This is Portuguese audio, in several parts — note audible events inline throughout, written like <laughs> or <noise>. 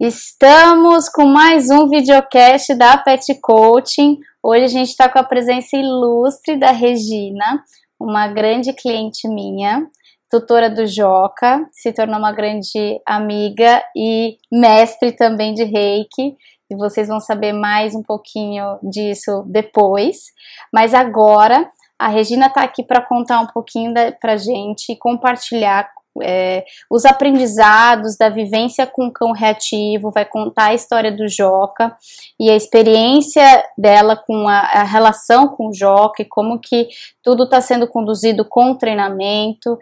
Estamos com mais um videocast da Pet Coaching. Hoje a gente está com a presença ilustre da Regina, uma grande cliente minha, tutora do Joca, se tornou uma grande amiga e mestre também de reiki. E vocês vão saber mais um pouquinho disso depois. Mas agora a Regina está aqui para contar um pouquinho para gente e compartilhar é, os aprendizados da vivência com o cão reativo, vai contar a história do Joca e a experiência dela com a, a relação com o Joca e como que tudo está sendo conduzido com o treinamento,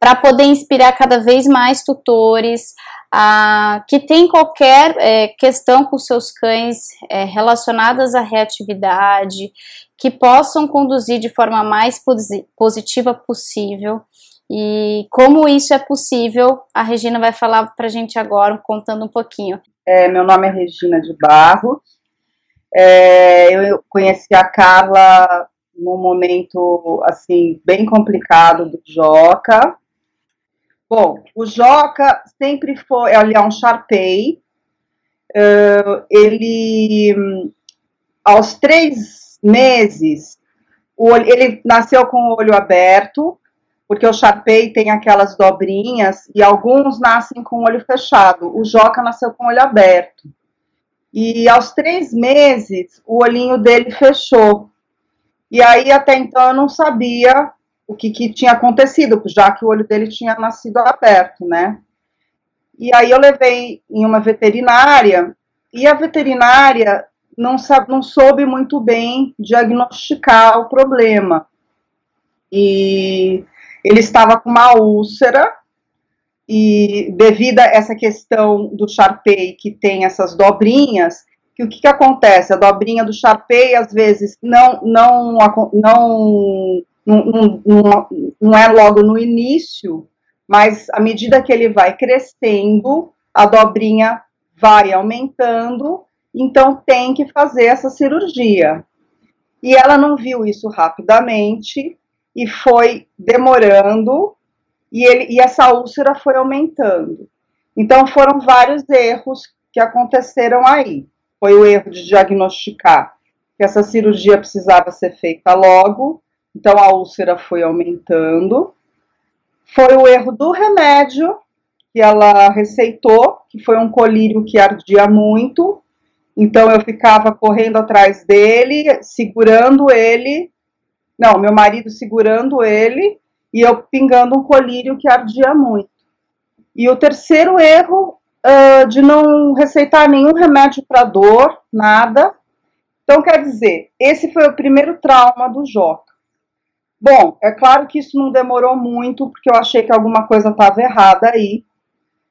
para poder inspirar cada vez mais tutores a, que tem qualquer é, questão com seus cães é, relacionadas à reatividade, que possam conduzir de forma mais positiva possível e como isso é possível, a Regina vai falar para a gente agora, contando um pouquinho. É, meu nome é Regina de Barros. É, eu conheci a Carla num momento assim bem complicado do Joca. Bom, o Joca sempre foi, ele é um Sharpei. Uh, ele, aos três meses, ele nasceu com o olho aberto, porque o Chapei tem aquelas dobrinhas e alguns nascem com o olho fechado. O Joca nasceu com o olho aberto. E aos três meses, o olhinho dele fechou. E aí, até então, eu não sabia o que, que tinha acontecido, já que o olho dele tinha nascido aberto, né? E aí eu levei em uma veterinária, e a veterinária não, sabe, não soube muito bem diagnosticar o problema. E ele estava com uma úlcera e devido a essa questão do Sharpei que tem essas dobrinhas, que o que, que acontece? A dobrinha do Sharpei às vezes não não não, não, não, não é logo no início, mas à medida que ele vai crescendo, a dobrinha vai aumentando, então tem que fazer essa cirurgia. E ela não viu isso rapidamente, e foi demorando e, ele, e essa úlcera foi aumentando. Então foram vários erros que aconteceram aí. Foi o erro de diagnosticar que essa cirurgia precisava ser feita logo, então a úlcera foi aumentando. Foi o erro do remédio que ela receitou, que foi um colírio que ardia muito. Então eu ficava correndo atrás dele, segurando ele não, meu marido segurando ele e eu pingando um colírio que ardia muito. E o terceiro erro uh, de não receitar nenhum remédio para dor, nada. Então, quer dizer, esse foi o primeiro trauma do Joca. Bom, é claro que isso não demorou muito, porque eu achei que alguma coisa estava errada aí,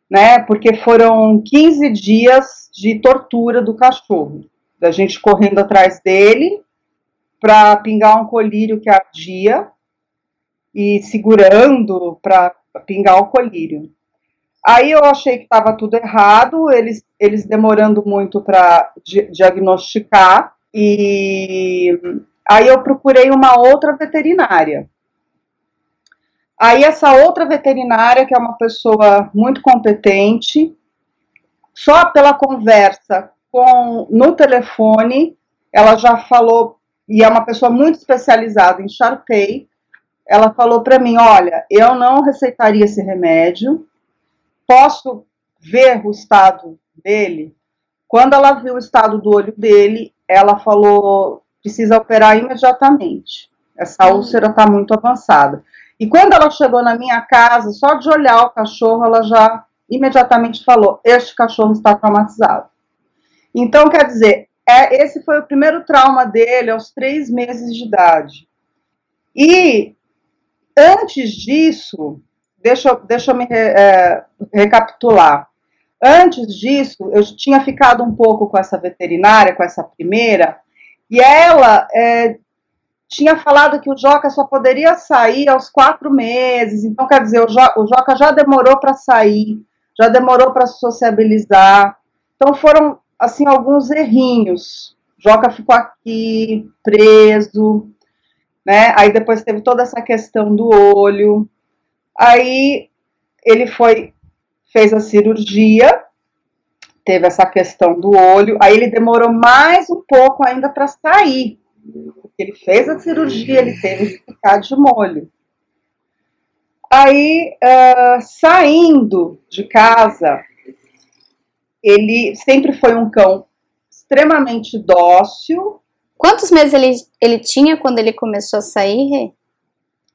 né? Porque foram 15 dias de tortura do cachorro, da gente correndo atrás dele, para pingar um colírio que ardia e segurando para pingar o colírio. Aí eu achei que estava tudo errado, eles, eles demorando muito para di diagnosticar, e aí eu procurei uma outra veterinária. Aí essa outra veterinária, que é uma pessoa muito competente, só pela conversa com no telefone, ela já falou e é uma pessoa muito especializada em Sharpei, ela falou para mim: Olha, eu não receitaria esse remédio, posso ver o estado dele? Quando ela viu o estado do olho dele, ela falou: precisa operar imediatamente. Essa hum. úlcera está muito avançada. E quando ela chegou na minha casa, só de olhar o cachorro, ela já imediatamente falou: Este cachorro está traumatizado. Então, quer dizer, é, esse foi o primeiro trauma dele aos três meses de idade. E antes disso, deixa, deixa eu me é, recapitular. Antes disso, eu tinha ficado um pouco com essa veterinária, com essa primeira, e ela é, tinha falado que o Joca só poderia sair aos quatro meses. Então, quer dizer, o, jo, o Joca já demorou para sair, já demorou para sociabilizar. Então, foram assim, alguns errinhos. Joca ficou aqui, preso, né? Aí depois teve toda essa questão do olho. Aí ele foi, fez a cirurgia, teve essa questão do olho. Aí ele demorou mais um pouco ainda para sair. Ele fez a cirurgia, ele teve que ficar de molho. Aí, uh, saindo de casa, ele sempre foi um cão extremamente dócil. Quantos meses ele, ele tinha quando ele começou a sair?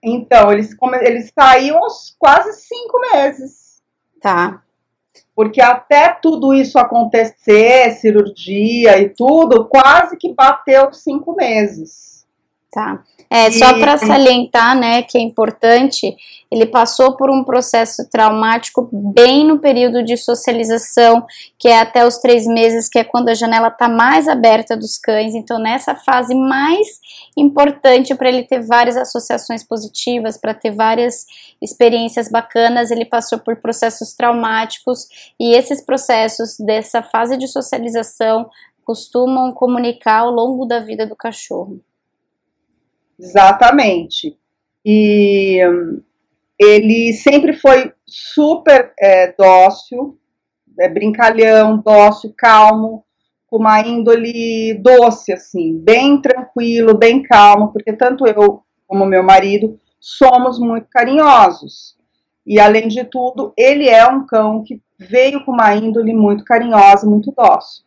Então, eles, eles saíam aos quase cinco meses. Tá. Porque até tudo isso acontecer, cirurgia e tudo, quase que bateu cinco meses. Tá. É, só para salientar, né, que é importante, ele passou por um processo traumático bem no período de socialização, que é até os três meses, que é quando a janela está mais aberta dos cães. Então, nessa fase mais importante para ele ter várias associações positivas, para ter várias experiências bacanas, ele passou por processos traumáticos e esses processos dessa fase de socialização costumam comunicar ao longo da vida do cachorro. Exatamente. E ele sempre foi super é, dócil, é, brincalhão, dócil, calmo, com uma índole doce, assim, bem tranquilo, bem calmo, porque tanto eu como meu marido somos muito carinhosos. E além de tudo, ele é um cão que veio com uma índole muito carinhosa, muito dócil.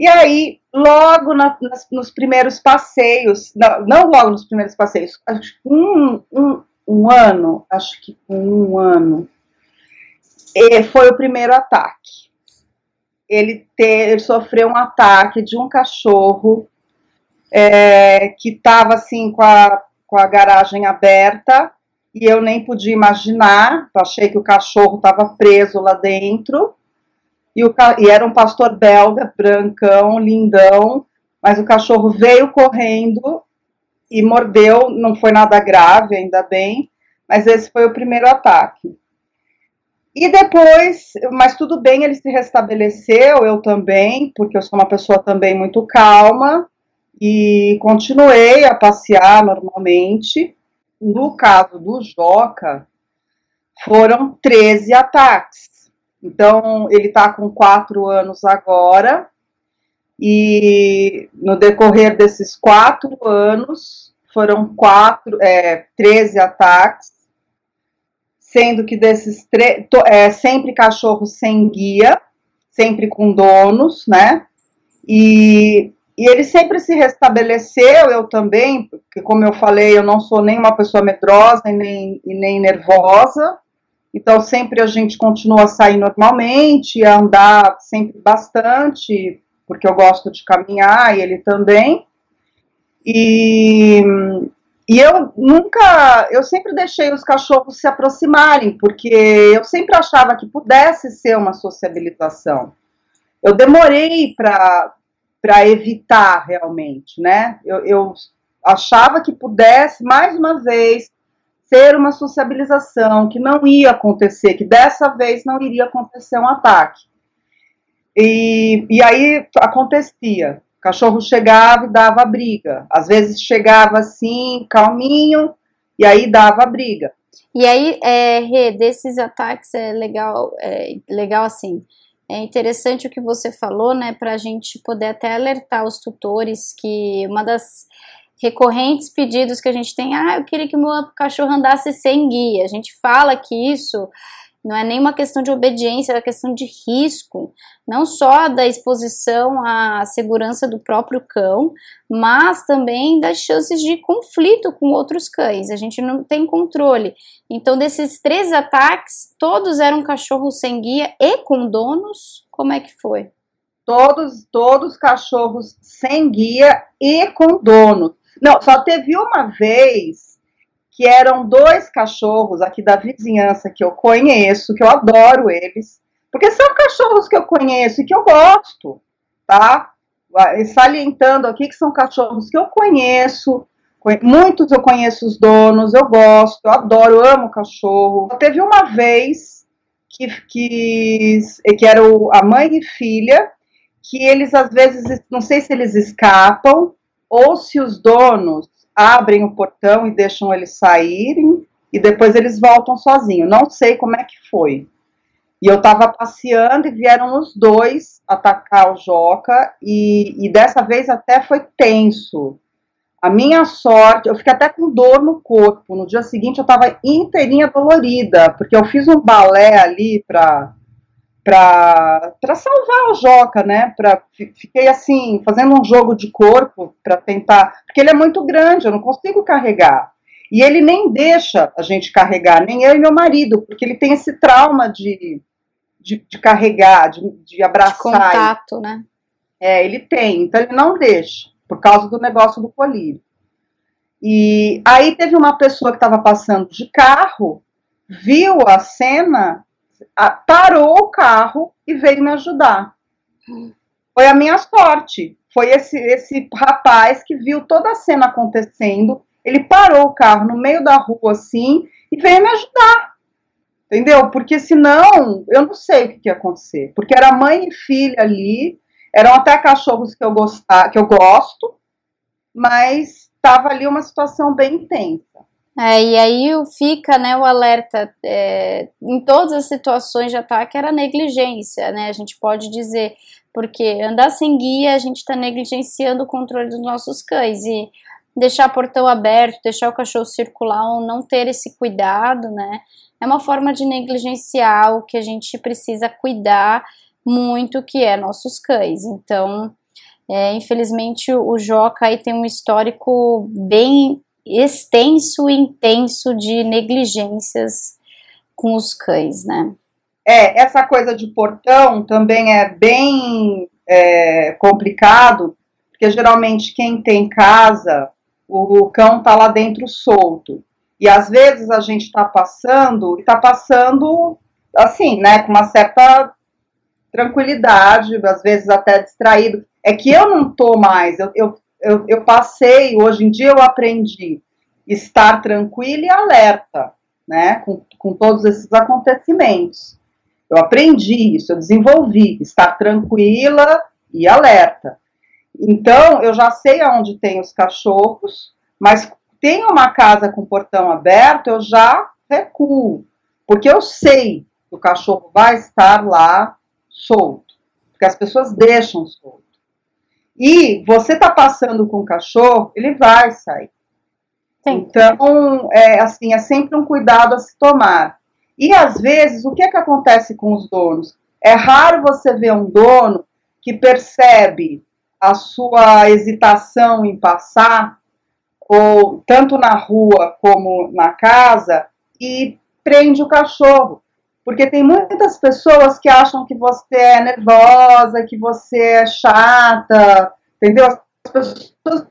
E aí, logo na, nas, nos primeiros passeios, não, não, logo nos primeiros passeios, acho que um, um, um ano, acho que um ano, foi o primeiro ataque. Ele, ter, ele sofreu um ataque de um cachorro é, que estava assim com a, com a garagem aberta e eu nem podia imaginar, achei que o cachorro estava preso lá dentro e, o, e era um pastor belga, brancão, lindão, mas o cachorro veio correndo e mordeu, não foi nada grave, ainda bem, mas esse foi o primeiro ataque. E depois, mas tudo bem, ele se restabeleceu, eu também, porque eu sou uma pessoa também muito calma, e continuei a passear normalmente. No caso do Joca, foram 13 ataques. Então, ele está com quatro anos agora, e no decorrer desses quatro anos, foram quatro, é, 13 ataques, sendo que desses é, sempre cachorros sem guia, sempre com donos, né? E, e ele sempre se restabeleceu, eu também, porque como eu falei, eu não sou nem uma pessoa medrosa e nem, e nem nervosa, então, sempre a gente continua a sair normalmente, a andar sempre bastante, porque eu gosto de caminhar e ele também. E, e eu nunca, eu sempre deixei os cachorros se aproximarem, porque eu sempre achava que pudesse ser uma sociabilização. Eu demorei para evitar realmente, né? Eu, eu achava que pudesse, mais uma vez, ser uma sociabilização, que não ia acontecer, que dessa vez não iria acontecer um ataque. E, e aí acontecia. O cachorro chegava e dava briga. Às vezes chegava assim, calminho, e aí dava briga. E aí, é, desses ataques é legal, é legal assim. É interessante o que você falou, né, para a gente poder até alertar os tutores que uma das recorrentes pedidos que a gente tem, ah, eu queria que meu cachorro andasse sem guia. A gente fala que isso não é nenhuma questão de obediência, é uma questão de risco, não só da exposição à segurança do próprio cão, mas também das chances de conflito com outros cães. A gente não tem controle. Então, desses três ataques, todos eram cachorros sem guia e com donos. Como é que foi? Todos, todos cachorros sem guia e com dono. Não, só teve uma vez que eram dois cachorros aqui da vizinhança que eu conheço, que eu adoro eles, porque são cachorros que eu conheço e que eu gosto, tá? Salientando aqui que são cachorros que eu conheço, muitos eu conheço os donos, eu gosto, eu adoro, eu amo cachorro. Teve uma vez que, que, que era o, a mãe e filha, que eles às vezes, não sei se eles escapam, ou se os donos abrem o portão e deixam eles saírem e depois eles voltam sozinhos. Não sei como é que foi. E eu estava passeando e vieram os dois atacar o Joca, e, e dessa vez até foi tenso. A minha sorte, eu fiquei até com dor no corpo. No dia seguinte eu estava inteirinha dolorida, porque eu fiz um balé ali para para salvar o Joca, né? Pra, fiquei assim, fazendo um jogo de corpo para tentar. Porque ele é muito grande, eu não consigo carregar. E ele nem deixa a gente carregar, nem eu e meu marido, porque ele tem esse trauma de, de, de carregar, de, de abraçar. De contato, né? É, ele tem, então ele não deixa, por causa do negócio do colírio. E aí teve uma pessoa que estava passando de carro, viu a cena parou o carro e veio me ajudar. Foi a minha sorte. Foi esse, esse rapaz que viu toda a cena acontecendo. Ele parou o carro no meio da rua assim e veio me ajudar. Entendeu? Porque senão eu não sei o que, que ia acontecer. Porque era mãe e filha ali, eram até cachorros que eu, gostar, que eu gosto, mas estava ali uma situação bem tensa. É, e aí fica né, o alerta é, em todas as situações de ataque era negligência, né? A gente pode dizer, porque andar sem guia a gente está negligenciando o controle dos nossos cães e deixar portão aberto, deixar o cachorro circular ou não ter esse cuidado, né? É uma forma de negligenciar o que a gente precisa cuidar muito, que é nossos cães. Então, é, infelizmente, o Joca aí tem um histórico bem extenso e intenso de negligências com os cães, né? É, essa coisa de portão também é bem é, complicado, porque geralmente quem tem casa, o cão tá lá dentro solto. E às vezes a gente está passando e está passando assim, né, com uma certa tranquilidade, às vezes até distraído. É que eu não tô mais, eu, eu eu, eu passei, hoje em dia eu aprendi estar tranquila e alerta, né, com, com todos esses acontecimentos. Eu aprendi isso, eu desenvolvi, estar tranquila e alerta. Então, eu já sei aonde tem os cachorros, mas tem uma casa com portão aberto, eu já recuo, porque eu sei que o cachorro vai estar lá solto, porque as pessoas deixam solto e você está passando com o cachorro, ele vai sair. Sim. Então, é, assim, é sempre um cuidado a se tomar. E às vezes, o que, é que acontece com os donos? É raro você ver um dono que percebe a sua hesitação em passar, ou tanto na rua como na casa, e prende o cachorro. Porque tem muitas pessoas que acham que você é nervosa, que você é chata, entendeu? As pessoas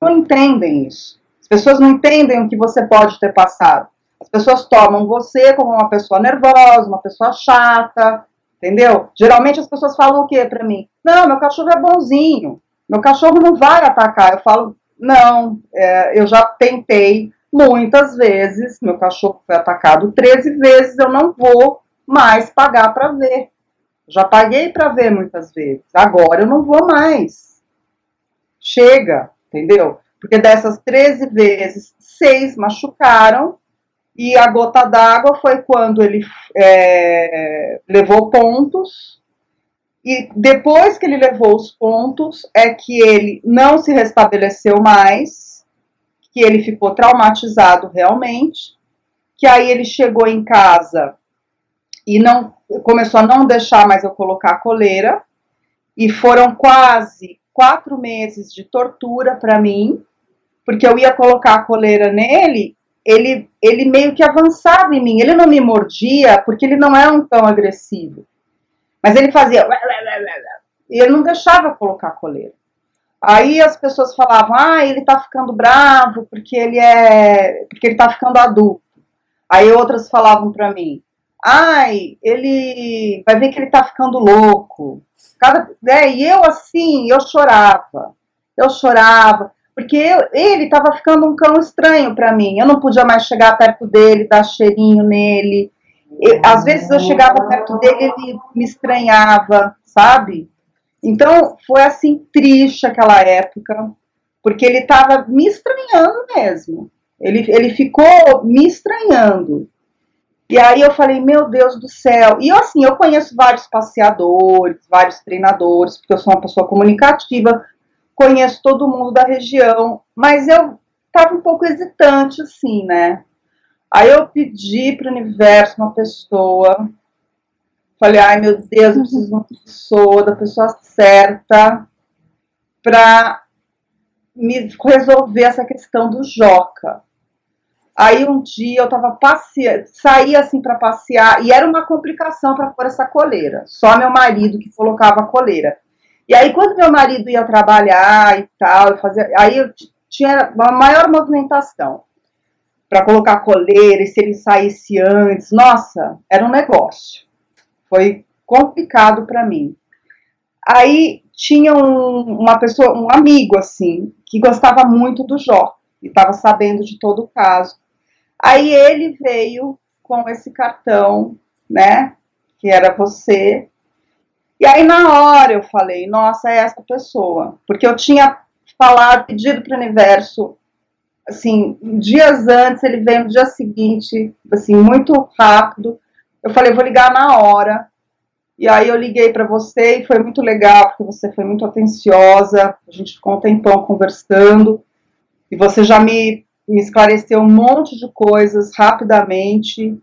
não entendem isso. As pessoas não entendem o que você pode ter passado. As pessoas tomam você como uma pessoa nervosa, uma pessoa chata, entendeu? Geralmente as pessoas falam o que para mim? Não, meu cachorro é bonzinho, meu cachorro não vai atacar. Eu falo, não, é, eu já tentei muitas vezes, meu cachorro foi atacado 13 vezes, eu não vou mais pagar para ver. Já paguei para ver muitas vezes, agora eu não vou mais. Chega, entendeu? Porque dessas 13 vezes, seis machucaram e a gota d'água foi quando ele é, levou pontos. E depois que ele levou os pontos, é que ele não se restabeleceu mais que ele ficou traumatizado realmente, que aí ele chegou em casa e não começou a não deixar mais eu colocar a coleira, e foram quase quatro meses de tortura para mim, porque eu ia colocar a coleira nele, ele, ele meio que avançava em mim, ele não me mordia, porque ele não é um tão agressivo, mas ele fazia e ele não deixava colocar a coleira. Aí as pessoas falavam, ah, ele tá ficando bravo porque ele é. porque ele tá ficando adulto. Aí outras falavam para mim, ai, ele vai ver que ele tá ficando louco. Cada, né, e eu assim, eu chorava. Eu chorava, porque eu, ele estava ficando um cão estranho para mim. Eu não podia mais chegar perto dele, dar cheirinho nele. Eu, às vezes eu chegava perto dele, ele me estranhava, sabe? Então, foi assim triste aquela época, porque ele estava me estranhando mesmo. Ele, ele ficou me estranhando. E aí eu falei, meu Deus do céu. E assim, eu conheço vários passeadores, vários treinadores, porque eu sou uma pessoa comunicativa, conheço todo mundo da região, mas eu estava um pouco hesitante, assim, né? Aí eu pedi para o universo uma pessoa. Falei, ai meu Deus, eu preciso de uma pessoa, da pessoa certa, para me resolver essa questão do Joca. Aí um dia eu tava passeando, saí assim para passear e era uma complicação para pôr essa coleira. Só meu marido que colocava a coleira. E aí quando meu marido ia trabalhar e tal, fazia, aí eu tinha uma maior movimentação para colocar coleira e se ele saísse antes. Nossa, era um negócio. Foi complicado para mim. Aí tinha um, uma pessoa, um amigo assim, que gostava muito do Jó e estava sabendo de todo o caso. Aí ele veio com esse cartão, né, que era você. E aí na hora eu falei, nossa, é essa pessoa, porque eu tinha falado, pedido para o universo assim, dias antes, ele veio no dia seguinte, assim, muito rápido. Eu falei, vou ligar na hora. E aí eu liguei para você e foi muito legal, porque você foi muito atenciosa. A gente ficou um tempão conversando. E você já me, me esclareceu um monte de coisas rapidamente.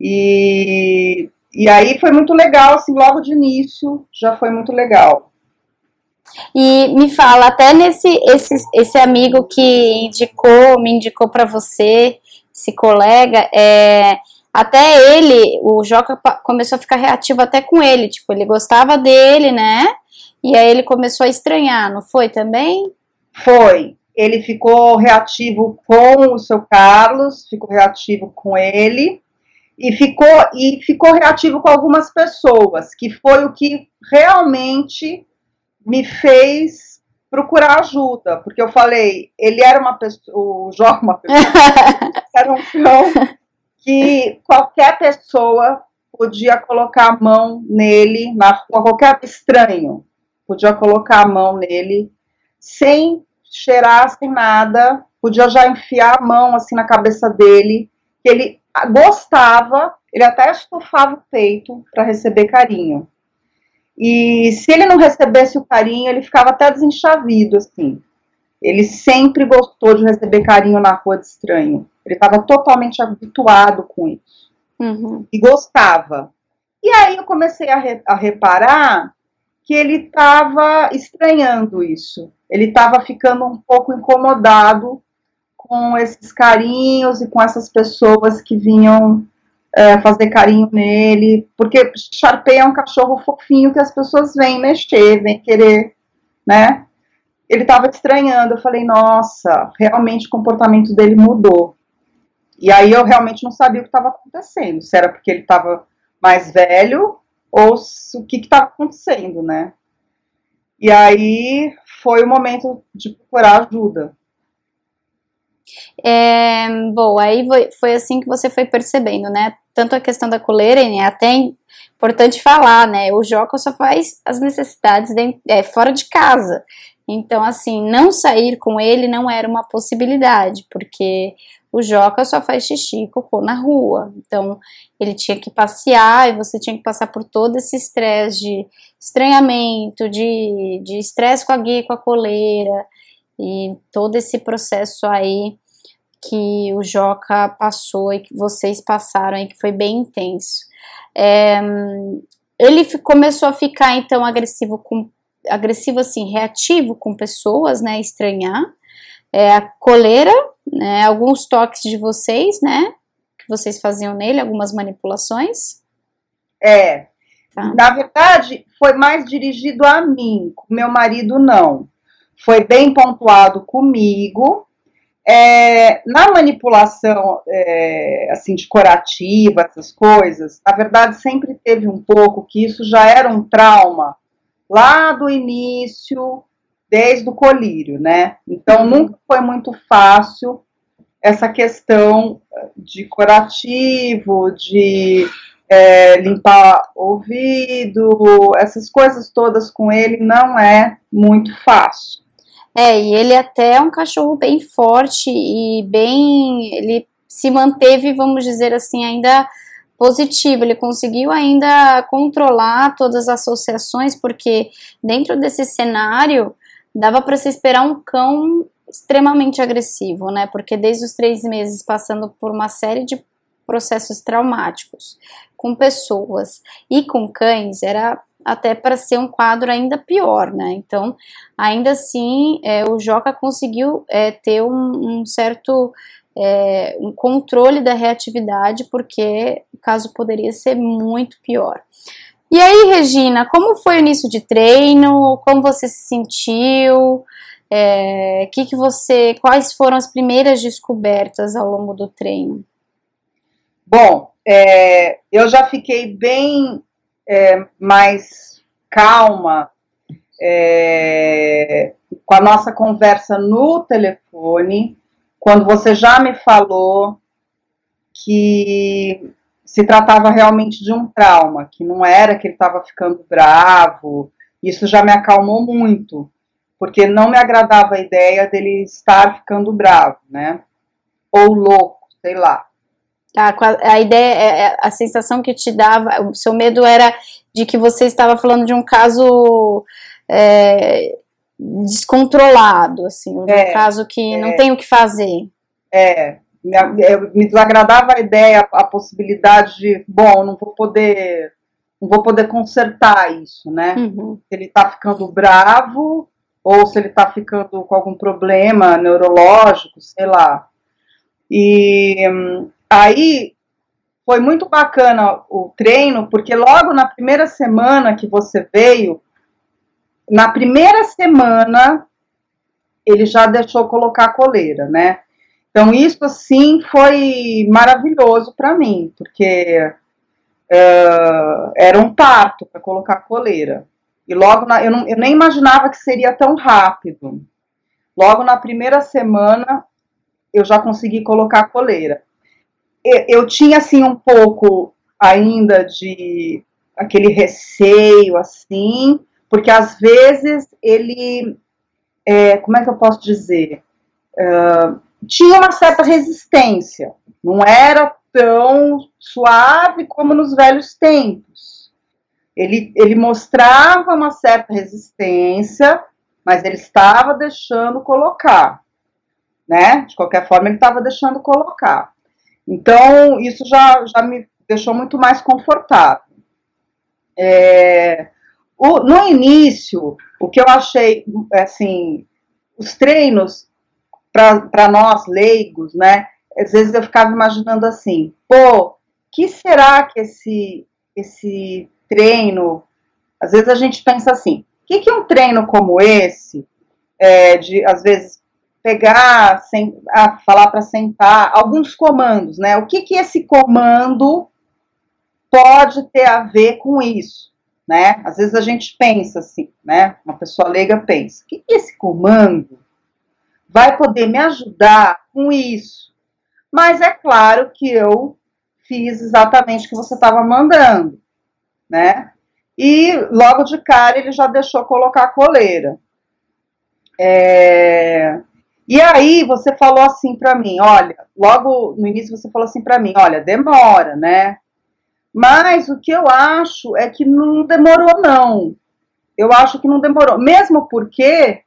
E, e aí foi muito legal, assim, logo de início já foi muito legal. E me fala, até nesse esse, esse amigo que indicou, me indicou para você, esse colega, é, até ele, o Joca começou a ficar reativo até com ele, tipo, ele gostava dele, né? E aí ele começou a estranhar, não foi também? Foi. Ele ficou reativo com o seu Carlos, ficou reativo com ele e ficou e ficou reativo com algumas pessoas, que foi o que realmente me fez procurar ajuda, porque eu falei, ele era uma pessoa, o Jó uma pessoa, <laughs> era um cão que qualquer pessoa podia colocar a mão nele, na rua, qualquer estranho podia colocar a mão nele, sem cheirar, sem nada, podia já enfiar a mão assim na cabeça dele, que ele gostava, ele até estufava o peito para receber carinho. E se ele não recebesse o carinho, ele ficava até desenchavido, assim. Ele sempre gostou de receber carinho na rua de estranho. Ele estava totalmente habituado com isso. Uhum. E gostava. E aí eu comecei a, re a reparar que ele estava estranhando isso. Ele estava ficando um pouco incomodado com esses carinhos e com essas pessoas que vinham é, fazer carinho nele, porque Sharpei é um cachorro fofinho que as pessoas vêm mexer, vêm querer, né? Ele estava estranhando, eu falei, nossa, realmente o comportamento dele mudou. E aí eu realmente não sabia o que estava acontecendo, se era porque ele estava mais velho ou se, o que estava acontecendo, né? E aí foi o momento de procurar ajuda. É, bom, aí foi assim que você foi percebendo, né? Tanto a questão da coleira, né? Até importante falar, né? O Joca só faz as necessidades dentro, é, fora de casa. Então, assim, não sair com ele não era uma possibilidade, porque o Joca só faz xixi e cocô na rua. Então, ele tinha que passear e você tinha que passar por todo esse estresse de estranhamento, de estresse com a guia, com a coleira, e todo esse processo aí que o Joca passou e que vocês passaram e que foi bem intenso. É, ele começou a ficar então agressivo com agressivo assim, reativo com pessoas, né, estranhar. É, a coleira, né, alguns toques de vocês, né, que vocês faziam nele, algumas manipulações. É. Tá. Na verdade, foi mais dirigido a mim, meu marido não foi bem pontuado comigo. É, na manipulação é, assim decorativa, essas coisas, na verdade sempre teve um pouco que isso já era um trauma lá do início, desde o colírio, né? Então uhum. nunca foi muito fácil essa questão de curativo, de é, limpar ouvido, essas coisas todas com ele não é muito fácil. É, e ele até é um cachorro bem forte e bem. Ele se manteve, vamos dizer assim, ainda positivo, ele conseguiu ainda controlar todas as associações, porque dentro desse cenário dava para se esperar um cão extremamente agressivo, né? Porque desde os três meses passando por uma série de processos traumáticos com pessoas e com cães era até para ser um quadro ainda pior, né? Então, ainda assim, é, o Joca conseguiu é, ter um, um certo é, um controle da reatividade, porque caso poderia ser muito pior. E aí, Regina, como foi o início de treino? Como você se sentiu? É, que que você, quais foram as primeiras descobertas ao longo do treino? Bom, é, eu já fiquei bem é, mais calma é, com a nossa conversa no telefone, quando você já me falou que se tratava realmente de um trauma, que não era que ele estava ficando bravo, isso já me acalmou muito, porque não me agradava a ideia dele estar ficando bravo, né? Ou louco, sei lá. A, a ideia, é, é, a sensação que te dava, o seu medo era de que você estava falando de um caso é, descontrolado, assim, um é, caso que é, não tem o que fazer. É, me, me desagradava a ideia, a possibilidade de, bom, não vou poder, não vou poder consertar isso, né? Uhum. Se ele está ficando bravo ou se ele está ficando com algum problema neurológico, sei lá. E aí foi muito bacana o treino, porque logo na primeira semana que você veio, na primeira semana ele já deixou colocar a coleira, né? Então isso sim foi maravilhoso para mim, porque uh, era um parto para colocar coleira. E logo na, eu, não, eu nem imaginava que seria tão rápido. Logo na primeira semana eu já consegui colocar coleira. Eu, eu tinha assim um pouco ainda de aquele receio assim, porque às vezes ele, é, como é que eu posso dizer, uh, tinha uma certa resistência, não era tão suave como nos velhos tempos. Ele, ele mostrava uma certa resistência, mas ele estava deixando colocar, né? De qualquer forma, ele estava deixando colocar. Então, isso já, já me deixou muito mais confortável. É, o, no início, o que eu achei, assim, os treinos, para nós leigos, né? Às vezes eu ficava imaginando assim, pô, que será que esse, esse treino. Às vezes a gente pensa assim, o que, que um treino como esse, é, de às vezes pegar, sem, ah, falar para sentar, alguns comandos, né? O que, que esse comando pode ter a ver com isso? né? Às vezes a gente pensa assim, né? Uma pessoa leiga pensa: o que esse comando vai poder me ajudar com isso? Mas é claro que eu fiz exatamente o que você estava mandando, né? E logo de cara ele já deixou colocar a coleira. É... E aí você falou assim para mim, olha, logo no início você falou assim para mim, olha, demora, né? Mas o que eu acho é que não demorou, não. Eu acho que não demorou. Mesmo porque,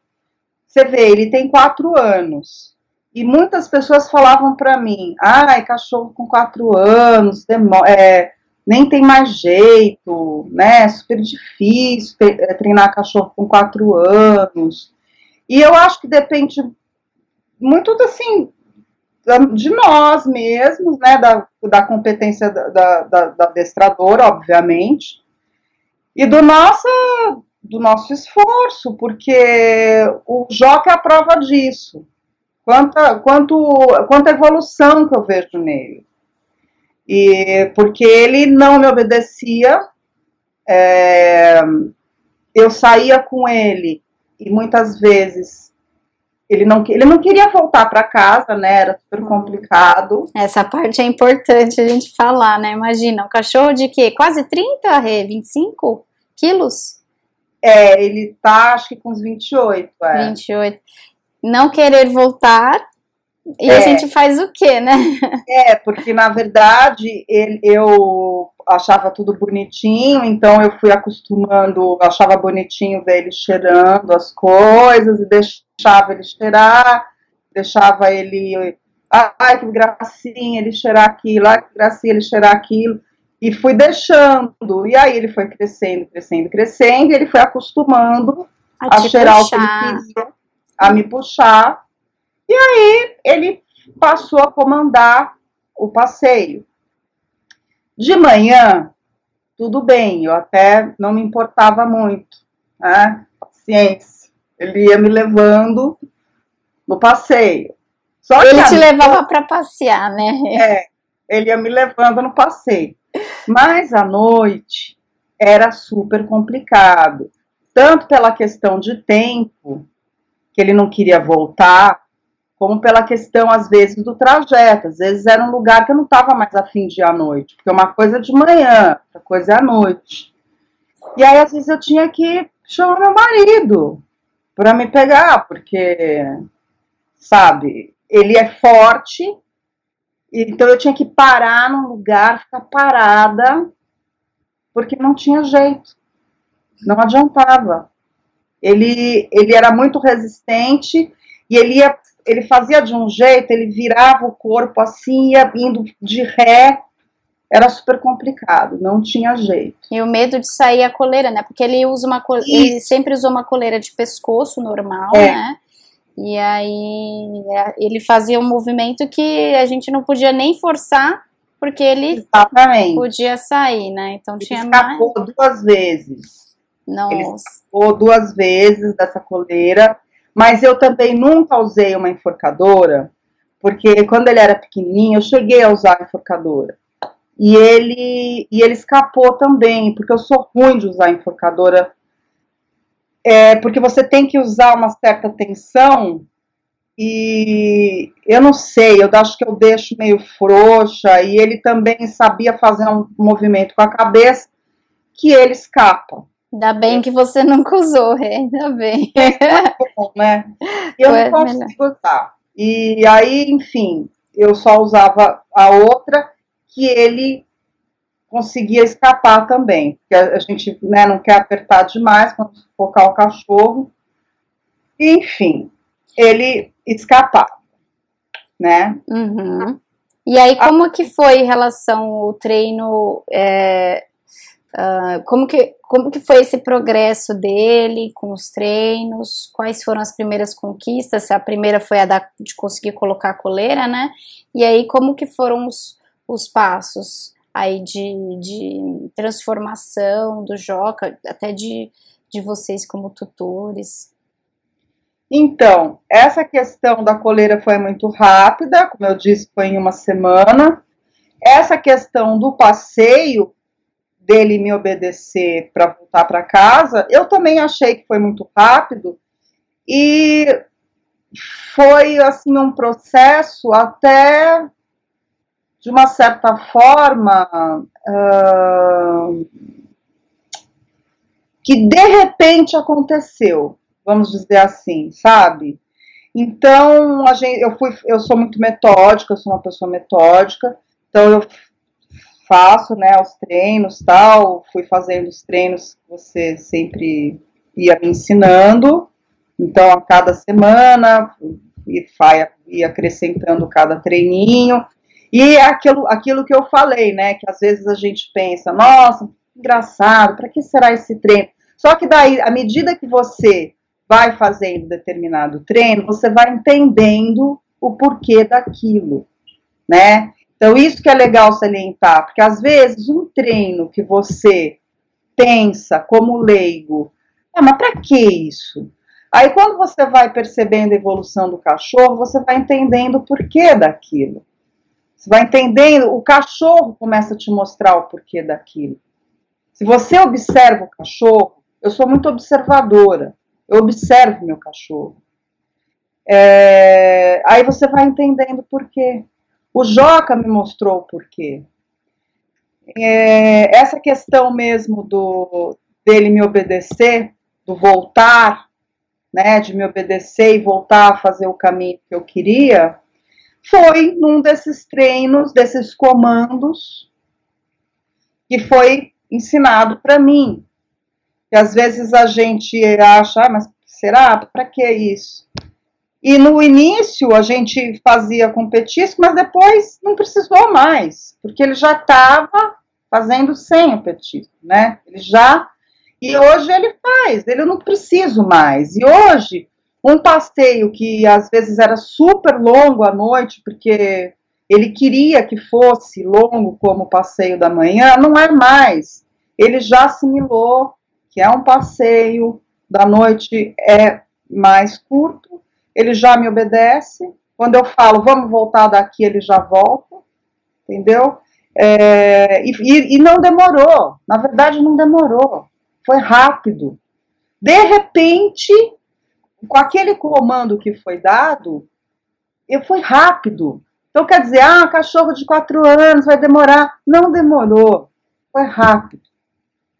você vê, ele tem quatro anos. E muitas pessoas falavam para mim: ai, cachorro com quatro anos, é, nem tem mais jeito, né? É super difícil é, treinar cachorro com quatro anos. E eu acho que depende muito assim de nós mesmos, né, da, da competência da, da, da obviamente, e do nosso, do nosso esforço, porque o Joca é a prova disso. Quanta, quanto, quanta evolução que eu vejo nele. E porque ele não me obedecia, é, eu saía com ele e muitas vezes ele não, ele não queria voltar para casa, né? Era super hum. complicado. Essa parte é importante a gente falar, né? Imagina, um cachorro de quê? Quase 30, Rê? 25 quilos? É, ele tá, acho que com uns 28. É. 28. Não querer voltar. E é, a gente faz o quê, né? <laughs> É, porque na verdade ele, eu achava tudo bonitinho, então eu fui acostumando, achava bonitinho ver ele cheirando as coisas e deixava ele cheirar, deixava ele. Ai, que gracinha ele cheirar aquilo, ai, que gracinha ele cheirar aquilo. E fui deixando. E aí ele foi crescendo, crescendo, crescendo, e ele foi acostumando a, a cheirar puxar. o que ele queria, a me puxar. E aí ele passou a comandar o passeio. De manhã, tudo bem, eu até não me importava muito, né? Paciência. Ele ia me levando no passeio. Só ele te levava para passear, né? É, ele ia me levando no passeio. Mas à noite era super complicado, tanto pela questão de tempo, que ele não queria voltar, como pela questão, às vezes, do trajeto. Às vezes era um lugar que eu não estava mais afim de ir à noite, porque uma coisa é de manhã, outra coisa é à noite. E aí, às vezes, eu tinha que chamar meu marido para me pegar, porque, sabe, ele é forte, então eu tinha que parar num lugar, ficar parada, porque não tinha jeito, não adiantava. Ele, ele era muito resistente e ele ia ele fazia de um jeito, ele virava o corpo assim, ia indo de ré, era super complicado, não tinha jeito. E o medo de sair a coleira, né? Porque ele usa uma ele sempre usou uma coleira de pescoço normal, é. né? E aí é, ele fazia um movimento que a gente não podia nem forçar, porque ele Exatamente. podia sair, né? Então ele tinha escapou mais... duas vezes. Nossa. Ele escapou duas vezes dessa coleira mas eu também nunca usei uma enforcadora, porque quando ele era pequenininho, eu cheguei a usar a enforcadora. E ele, e ele escapou também, porque eu sou ruim de usar a enforcadora. É, porque você tem que usar uma certa tensão e eu não sei, eu acho que eu deixo meio frouxa e ele também sabia fazer um movimento com a cabeça que ele escapa. Ainda bem que você nunca usou, é, ainda bem. É bom, né? Eu Foi não consigo usar. E aí, enfim, eu só usava a outra que ele conseguia escapar também. Porque a gente né, não quer apertar demais quando focar o cachorro. Enfim, ele escapava, né? Uhum. E aí, como que foi em relação ao treino é, Uh, como, que, como que foi esse progresso dele com os treinos? Quais foram as primeiras conquistas? A primeira foi a da, de conseguir colocar a coleira, né? E aí, como que foram os, os passos aí de, de transformação do Joca, até de, de vocês como tutores? Então, essa questão da coleira foi muito rápida, como eu disse, foi em uma semana. Essa questão do passeio dele me obedecer para voltar para casa, eu também achei que foi muito rápido e foi assim um processo até de uma certa forma uh, que de repente aconteceu, vamos dizer assim, sabe? Então a gente, eu fui, eu sou muito metódica, eu sou uma pessoa metódica, então eu faço, né, os treinos tal, fui fazendo os treinos que você sempre ia me ensinando, então a cada semana ia acrescentando cada treininho, e aquilo, aquilo que eu falei, né, que às vezes a gente pensa, nossa, engraçado, para que será esse treino? Só que daí, à medida que você vai fazendo determinado treino, você vai entendendo o porquê daquilo, né? Então, isso que é legal salientar, porque às vezes um treino que você pensa como leigo, ah, mas para que isso? Aí, quando você vai percebendo a evolução do cachorro, você vai entendendo o porquê daquilo. Você vai entendendo, o cachorro começa a te mostrar o porquê daquilo. Se você observa o cachorro, eu sou muito observadora, eu observo meu cachorro. É, aí você vai entendendo por quê. O Joca me mostrou o porquê. É, essa questão mesmo do dele me obedecer, do voltar, né, de me obedecer e voltar a fazer o caminho que eu queria, foi num desses treinos, desses comandos, que foi ensinado para mim. E às vezes a gente acha, ah, mas será? Para que isso? E no início a gente fazia com petisco, mas depois não precisou mais, porque ele já estava fazendo sem o petisco, né? Ele já. E hoje ele faz, ele não preciso mais. E hoje, um passeio que às vezes era super longo à noite, porque ele queria que fosse longo como o passeio da manhã, não é mais. Ele já assimilou que é um passeio da noite é mais curto, ele já me obedece. Quando eu falo, vamos voltar daqui, ele já volta, entendeu? É, e, e não demorou, na verdade não demorou, foi rápido. De repente, com aquele comando que foi dado, eu fui rápido. Então quer dizer, ah, cachorro de quatro anos vai demorar. Não demorou, foi rápido.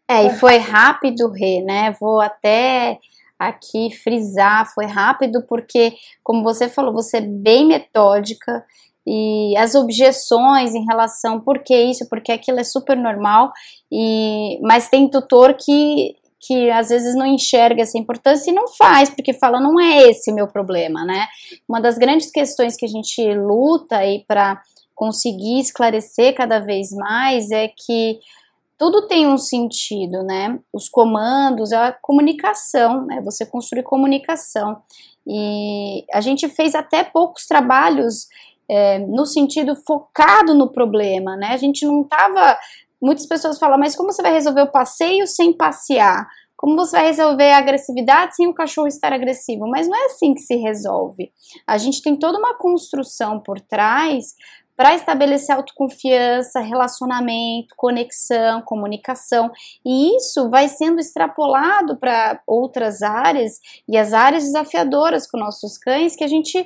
É, e foi rápido, Rê, né? Vou até aqui frisar, foi rápido porque, como você falou, você é bem metódica e as objeções em relação por que isso, porque aquilo é super normal, e mas tem tutor que que às vezes não enxerga essa importância e não faz, porque fala, não é esse o meu problema, né? Uma das grandes questões que a gente luta aí para conseguir esclarecer cada vez mais é que tudo tem um sentido, né? Os comandos, a comunicação, né? Você construir comunicação. E a gente fez até poucos trabalhos é, no sentido focado no problema, né? A gente não estava. Muitas pessoas falam, mas como você vai resolver o passeio sem passear? Como você vai resolver a agressividade sem o cachorro estar agressivo? Mas não é assim que se resolve. A gente tem toda uma construção por trás para estabelecer autoconfiança, relacionamento, conexão, comunicação, e isso vai sendo extrapolado para outras áreas e as áreas desafiadoras com nossos cães que a gente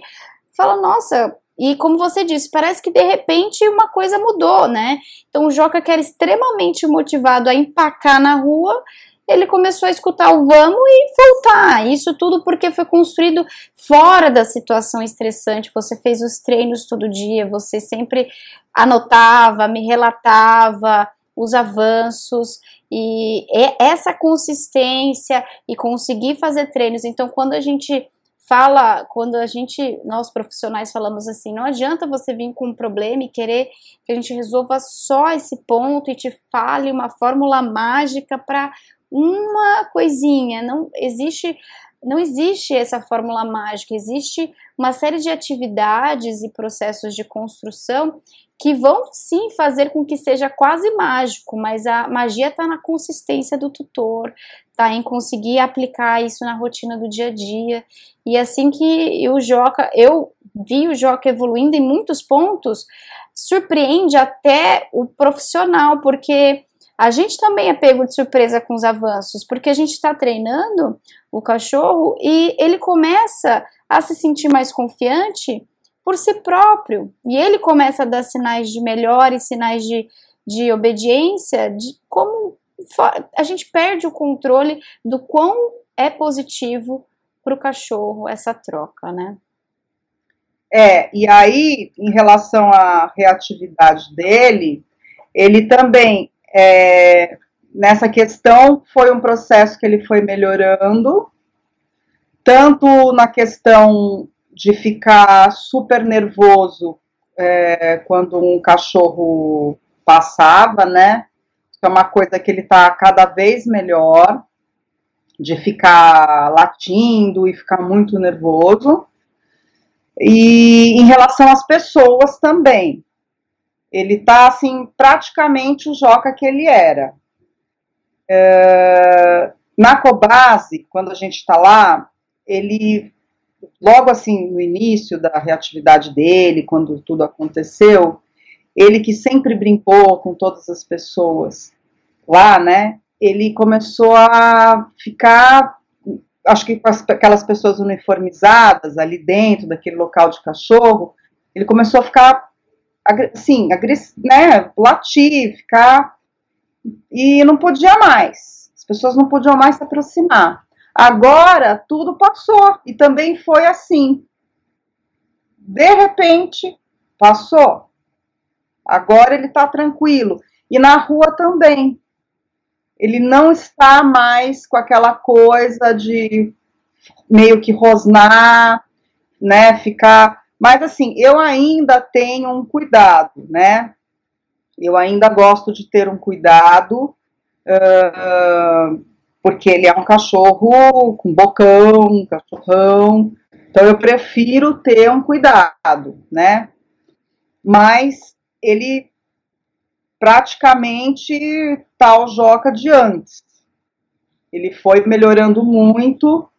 fala, nossa, e como você disse, parece que de repente uma coisa mudou, né? Então o Joca que era extremamente motivado a empacar na rua, ele começou a escutar o vamos e voltar. Isso tudo porque foi construído fora da situação estressante. Você fez os treinos todo dia, você sempre anotava, me relatava os avanços e essa consistência e conseguir fazer treinos. Então, quando a gente fala, quando a gente, nós profissionais falamos assim, não adianta você vir com um problema e querer que a gente resolva só esse ponto e te fale uma fórmula mágica para uma coisinha, não existe não existe essa fórmula mágica, existe uma série de atividades e processos de construção que vão sim fazer com que seja quase mágico, mas a magia está na consistência do tutor, tá em conseguir aplicar isso na rotina do dia a dia. E assim que o Joca, eu vi o Joca evoluindo em muitos pontos, surpreende até o profissional, porque a gente também é pego de surpresa com os avanços, porque a gente está treinando o cachorro e ele começa a se sentir mais confiante por si próprio. E ele começa a dar sinais de melhora e sinais de, de obediência, de como a gente perde o controle do quão é positivo para o cachorro essa troca, né? É, e aí, em relação à reatividade dele, ele também é, nessa questão foi um processo que ele foi melhorando, tanto na questão de ficar super nervoso é, quando um cachorro passava, né? Isso é uma coisa que ele está cada vez melhor, de ficar latindo e ficar muito nervoso. E em relação às pessoas também, ele tá assim, praticamente o Joca que ele era. É, na Cobase, quando a gente está lá, ele, logo assim, no início da reatividade dele, quando tudo aconteceu, ele que sempre brincou com todas as pessoas lá, né? Ele começou a ficar, acho que com as, aquelas pessoas uniformizadas ali dentro daquele local de cachorro, ele começou a ficar assim, né, latir, ficar. E não podia mais. As pessoas não podiam mais se aproximar. Agora tudo passou e também foi assim. De repente, passou. Agora ele está tranquilo. E na rua também. Ele não está mais com aquela coisa de meio que rosnar, né? Ficar. Mas assim, eu ainda tenho um cuidado, né? Eu ainda gosto de ter um cuidado, uh, porque ele é um cachorro com bocão, um cachorrão. Então eu prefiro ter um cuidado, né? Mas ele praticamente o Joca de antes. Ele foi melhorando muito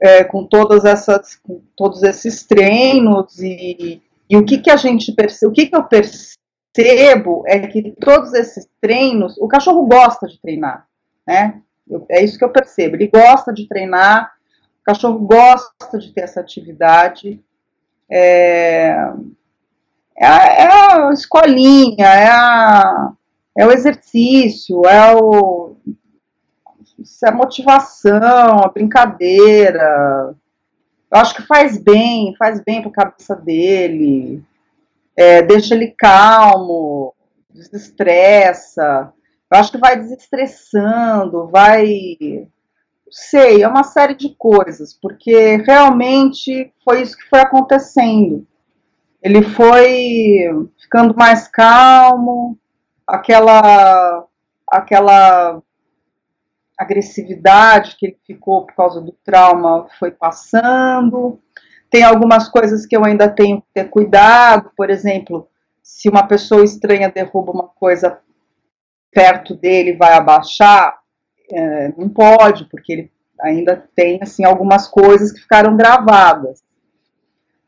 é, com todas essas, com todos esses treinos e, e o que que a gente percebe, o que que eu percebo é que todos esses treinos, o cachorro gosta de treinar, né? Eu, é isso que eu percebo. Ele gosta de treinar, o cachorro gosta de ter essa atividade. É, é, a, é a escolinha, é, a, é o exercício, é o é a motivação, a brincadeira. Eu acho que faz bem, faz bem para a cabeça dele, é, deixa ele calmo, desestressa. Eu acho que vai desestressando, vai. Sei, é uma série de coisas, porque realmente foi isso que foi acontecendo. Ele foi ficando mais calmo, aquela aquela agressividade que ele ficou por causa do trauma foi passando. Tem algumas coisas que eu ainda tenho que ter cuidado, por exemplo, se uma pessoa estranha derruba uma coisa perto dele, vai abaixar, é, não pode, porque ele ainda tem assim algumas coisas que ficaram gravadas.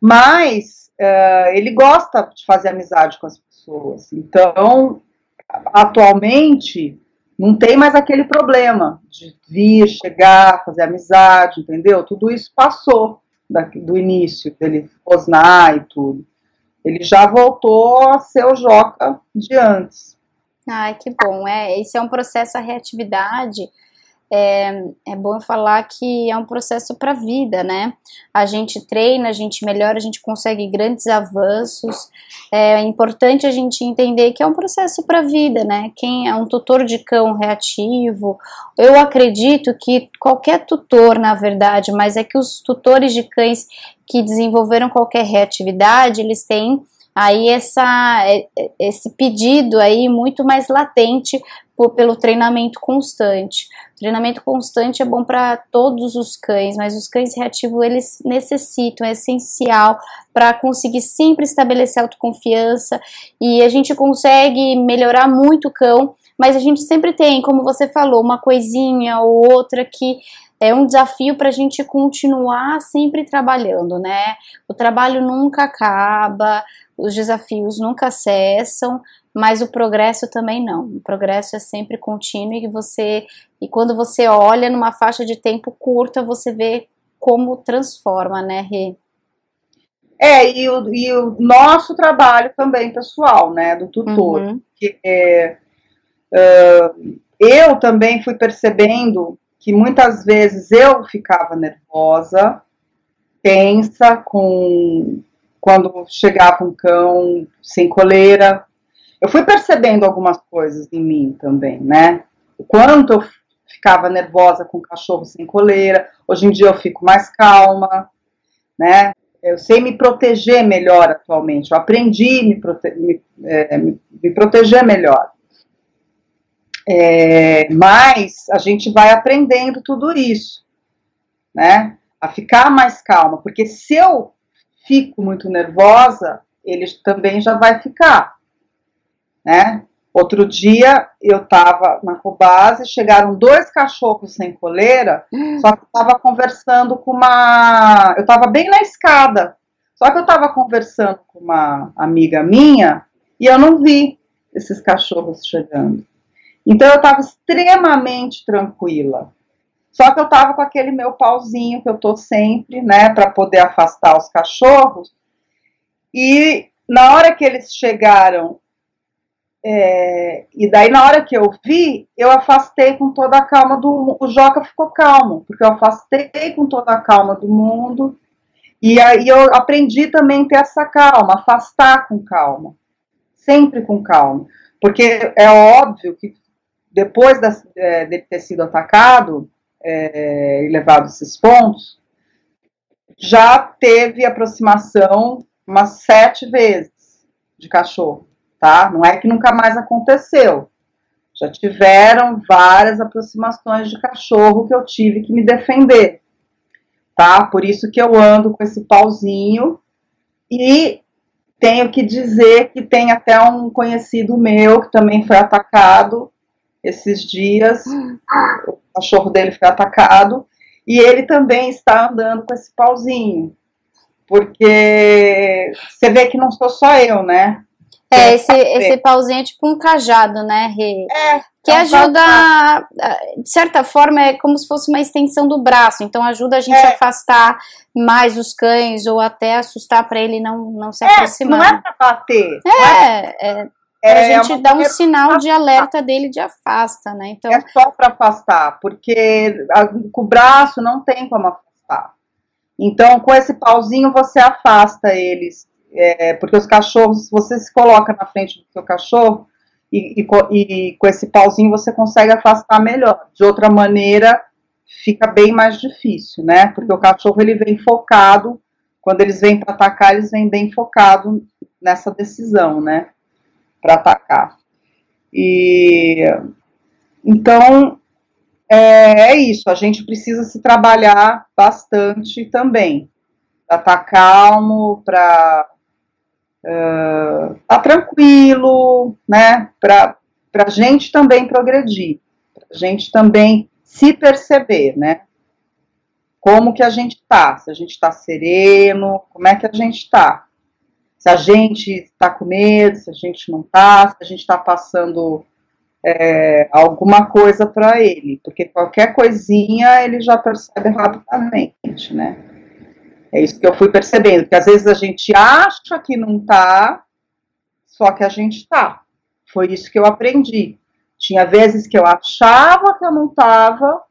Mas é, ele gosta de fazer amizade com as pessoas. Então, atualmente, não tem mais aquele problema de vir, chegar, fazer amizade, entendeu? Tudo isso passou do início, dele rosnar e tudo. Ele já voltou a ser o Joca de antes. Ai, que bom. É, esse é um processo, a reatividade é, é bom falar que é um processo para a vida, né? A gente treina, a gente melhora, a gente consegue grandes avanços. É importante a gente entender que é um processo para a vida, né? Quem é um tutor de cão reativo, eu acredito que qualquer tutor, na verdade, mas é que os tutores de cães que desenvolveram qualquer reatividade, eles têm aí essa, é, é, esse pedido aí muito mais latente pelo treinamento constante. O treinamento constante é bom para todos os cães, mas os cães reativos eles necessitam, é essencial para conseguir sempre estabelecer autoconfiança e a gente consegue melhorar muito o cão, mas a gente sempre tem, como você falou, uma coisinha ou outra que é um desafio para a gente continuar sempre trabalhando, né? O trabalho nunca acaba, os desafios nunca cessam, mas o progresso também não. O progresso é sempre contínuo e você e quando você olha numa faixa de tempo curta, você vê como transforma, né, Rê? É, e o, e o nosso trabalho também, pessoal, né, do tutor. Uhum. Que, é, uh, eu também fui percebendo que muitas vezes eu ficava nervosa, tensa, com quando chegava um cão sem coleira, eu fui percebendo algumas coisas em mim também, né? O quanto eu ficava nervosa com o cachorro sem coleira. Hoje em dia eu fico mais calma, né? Eu sei me proteger melhor atualmente. Eu aprendi me, prote me, é, me proteger melhor. É, mas a gente vai aprendendo tudo isso, né? A ficar mais calma, porque se eu fico muito nervosa, ele também já vai ficar né? Outro dia eu estava na Cobase, chegaram dois cachorros sem coleira, só que eu estava conversando com uma. Eu estava bem na escada, só que eu estava conversando com uma amiga minha e eu não vi esses cachorros chegando. Então eu estava extremamente tranquila. Só que eu estava com aquele meu pauzinho que eu tô sempre, né, para poder afastar os cachorros. E na hora que eles chegaram é, e daí, na hora que eu vi, eu afastei com toda a calma do mundo. O Joca ficou calmo, porque eu afastei com toda a calma do mundo. E aí eu aprendi também a ter essa calma, afastar com calma. Sempre com calma. Porque é óbvio que depois das, é, dele ter sido atacado é, e levado esses pontos, já teve aproximação umas sete vezes de cachorro, tá? Não é que nunca mais aconteceu. Já tiveram várias aproximações de cachorro que eu tive que me defender, tá? Por isso que eu ando com esse pauzinho e tenho que dizer que tem até um conhecido meu que também foi atacado esses dias. O cachorro dele foi atacado e ele também está andando com esse pauzinho. Porque você vê que não sou só eu, né? É, esse, esse pauzinho é tipo um cajado, né, Rê? É. Que é um ajuda, de certa forma, é como se fosse uma extensão do braço. Então ajuda a gente É. a afastar mais os cães ou até assustar para ele não, não se É, não aproximar. é pra bater. É, é, É, pra gente uma dar um maneira- sinal de alerta dele de afasta, né? Então, É só para afastar, porque a- com o braço não tem como afastar. Então, com esse pauzinho, você afasta eles. É, porque os cachorros, você se coloca na frente do seu cachorro e, e e com esse pauzinho você consegue afastar melhor. De outra maneira, fica bem mais difícil, né? Porque o cachorro ele vem focado, quando eles vêm para atacar, eles vêm bem focado nessa decisão, né? Para atacar. E então é, é isso, a gente precisa se trabalhar bastante também. Para estar calmo, para estar tranquilo, né? Para a gente também progredir, para a gente também se perceber, né? Como que a gente tá? Se a gente está sereno, como é que a gente está? Se a gente está com medo, se a gente não está, se a gente está passando é, alguma coisa para ele, porque qualquer coisinha ele já percebe rapidamente, né? É isso que eu fui percebendo, que às vezes a gente acha que não tá, só que a gente tá. Foi isso que eu aprendi. Tinha vezes que eu achava que eu não tava,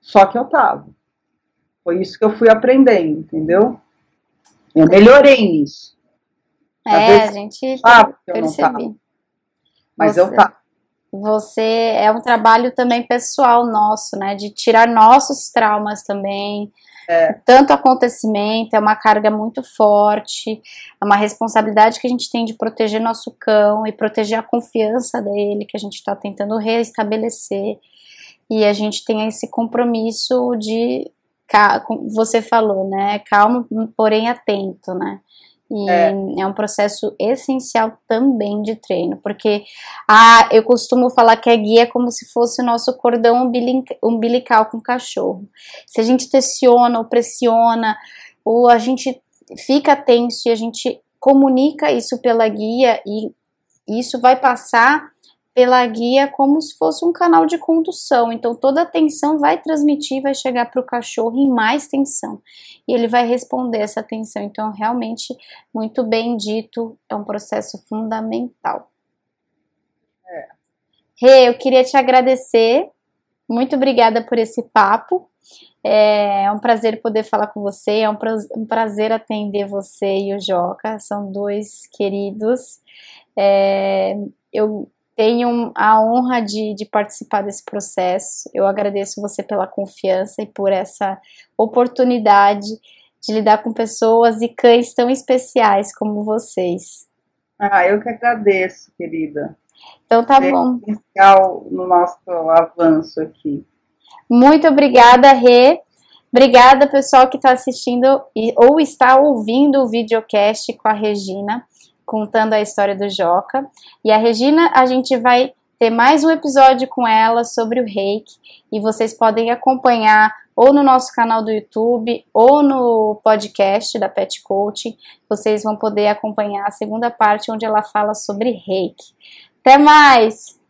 só que eu tava. Foi isso que eu fui aprendendo, entendeu? Eu melhorei nisso. É, a gente não percebi. Mas Você- eu tava. Você é um trabalho também pessoal nosso, né? De tirar nossos traumas também. Tanto acontecimento, é uma carga muito forte, é uma responsabilidade que a gente tem de proteger nosso cão e proteger a confiança dele, que a gente está tentando restabelecer. E a gente tem esse compromisso de, como você falou, né? Calmo, porém atento, né? E É. é um processo essencial também de treino, porque ah, eu costumo falar que a guia é como se fosse o nosso cordão umbili- umbilical com o cachorro. Se a gente tensiona ou pressiona, ou a gente fica tenso e a gente comunica isso pela guia, e isso vai passar pela guia como se fosse um canal de condução. Então toda a tensão vai transmitir, vai chegar para o cachorro em mais tensão. E ele vai responder essa tensão. Então, realmente, muito bem dito, é um processo fundamental. Rê, eu queria te agradecer. Muito obrigada por esse papo. É um prazer poder falar com você, é um um prazer atender você e o Joca, são dois queridos. É, eu tenho a honra de, de participar desse processo. Eu agradeço você pela confiança e por essa oportunidade de lidar com pessoas e cães tão especiais como vocês. Ah, eu que agradeço, querida. Então tá É bom. essencial no nosso avanço aqui. Muito obrigada, Rê. Obrigada, pessoal que está assistindo e, ou está ouvindo o videocast com a Regina, contando a história do Joca. E a Regina, a gente vai ter mais um episódio com ela sobre o reiki. E vocês podem acompanhar ou no nosso canal do YouTube ou no podcast da Pet Coaching. Vocês vão poder acompanhar a segunda parte onde ela fala sobre reiki. Até mais!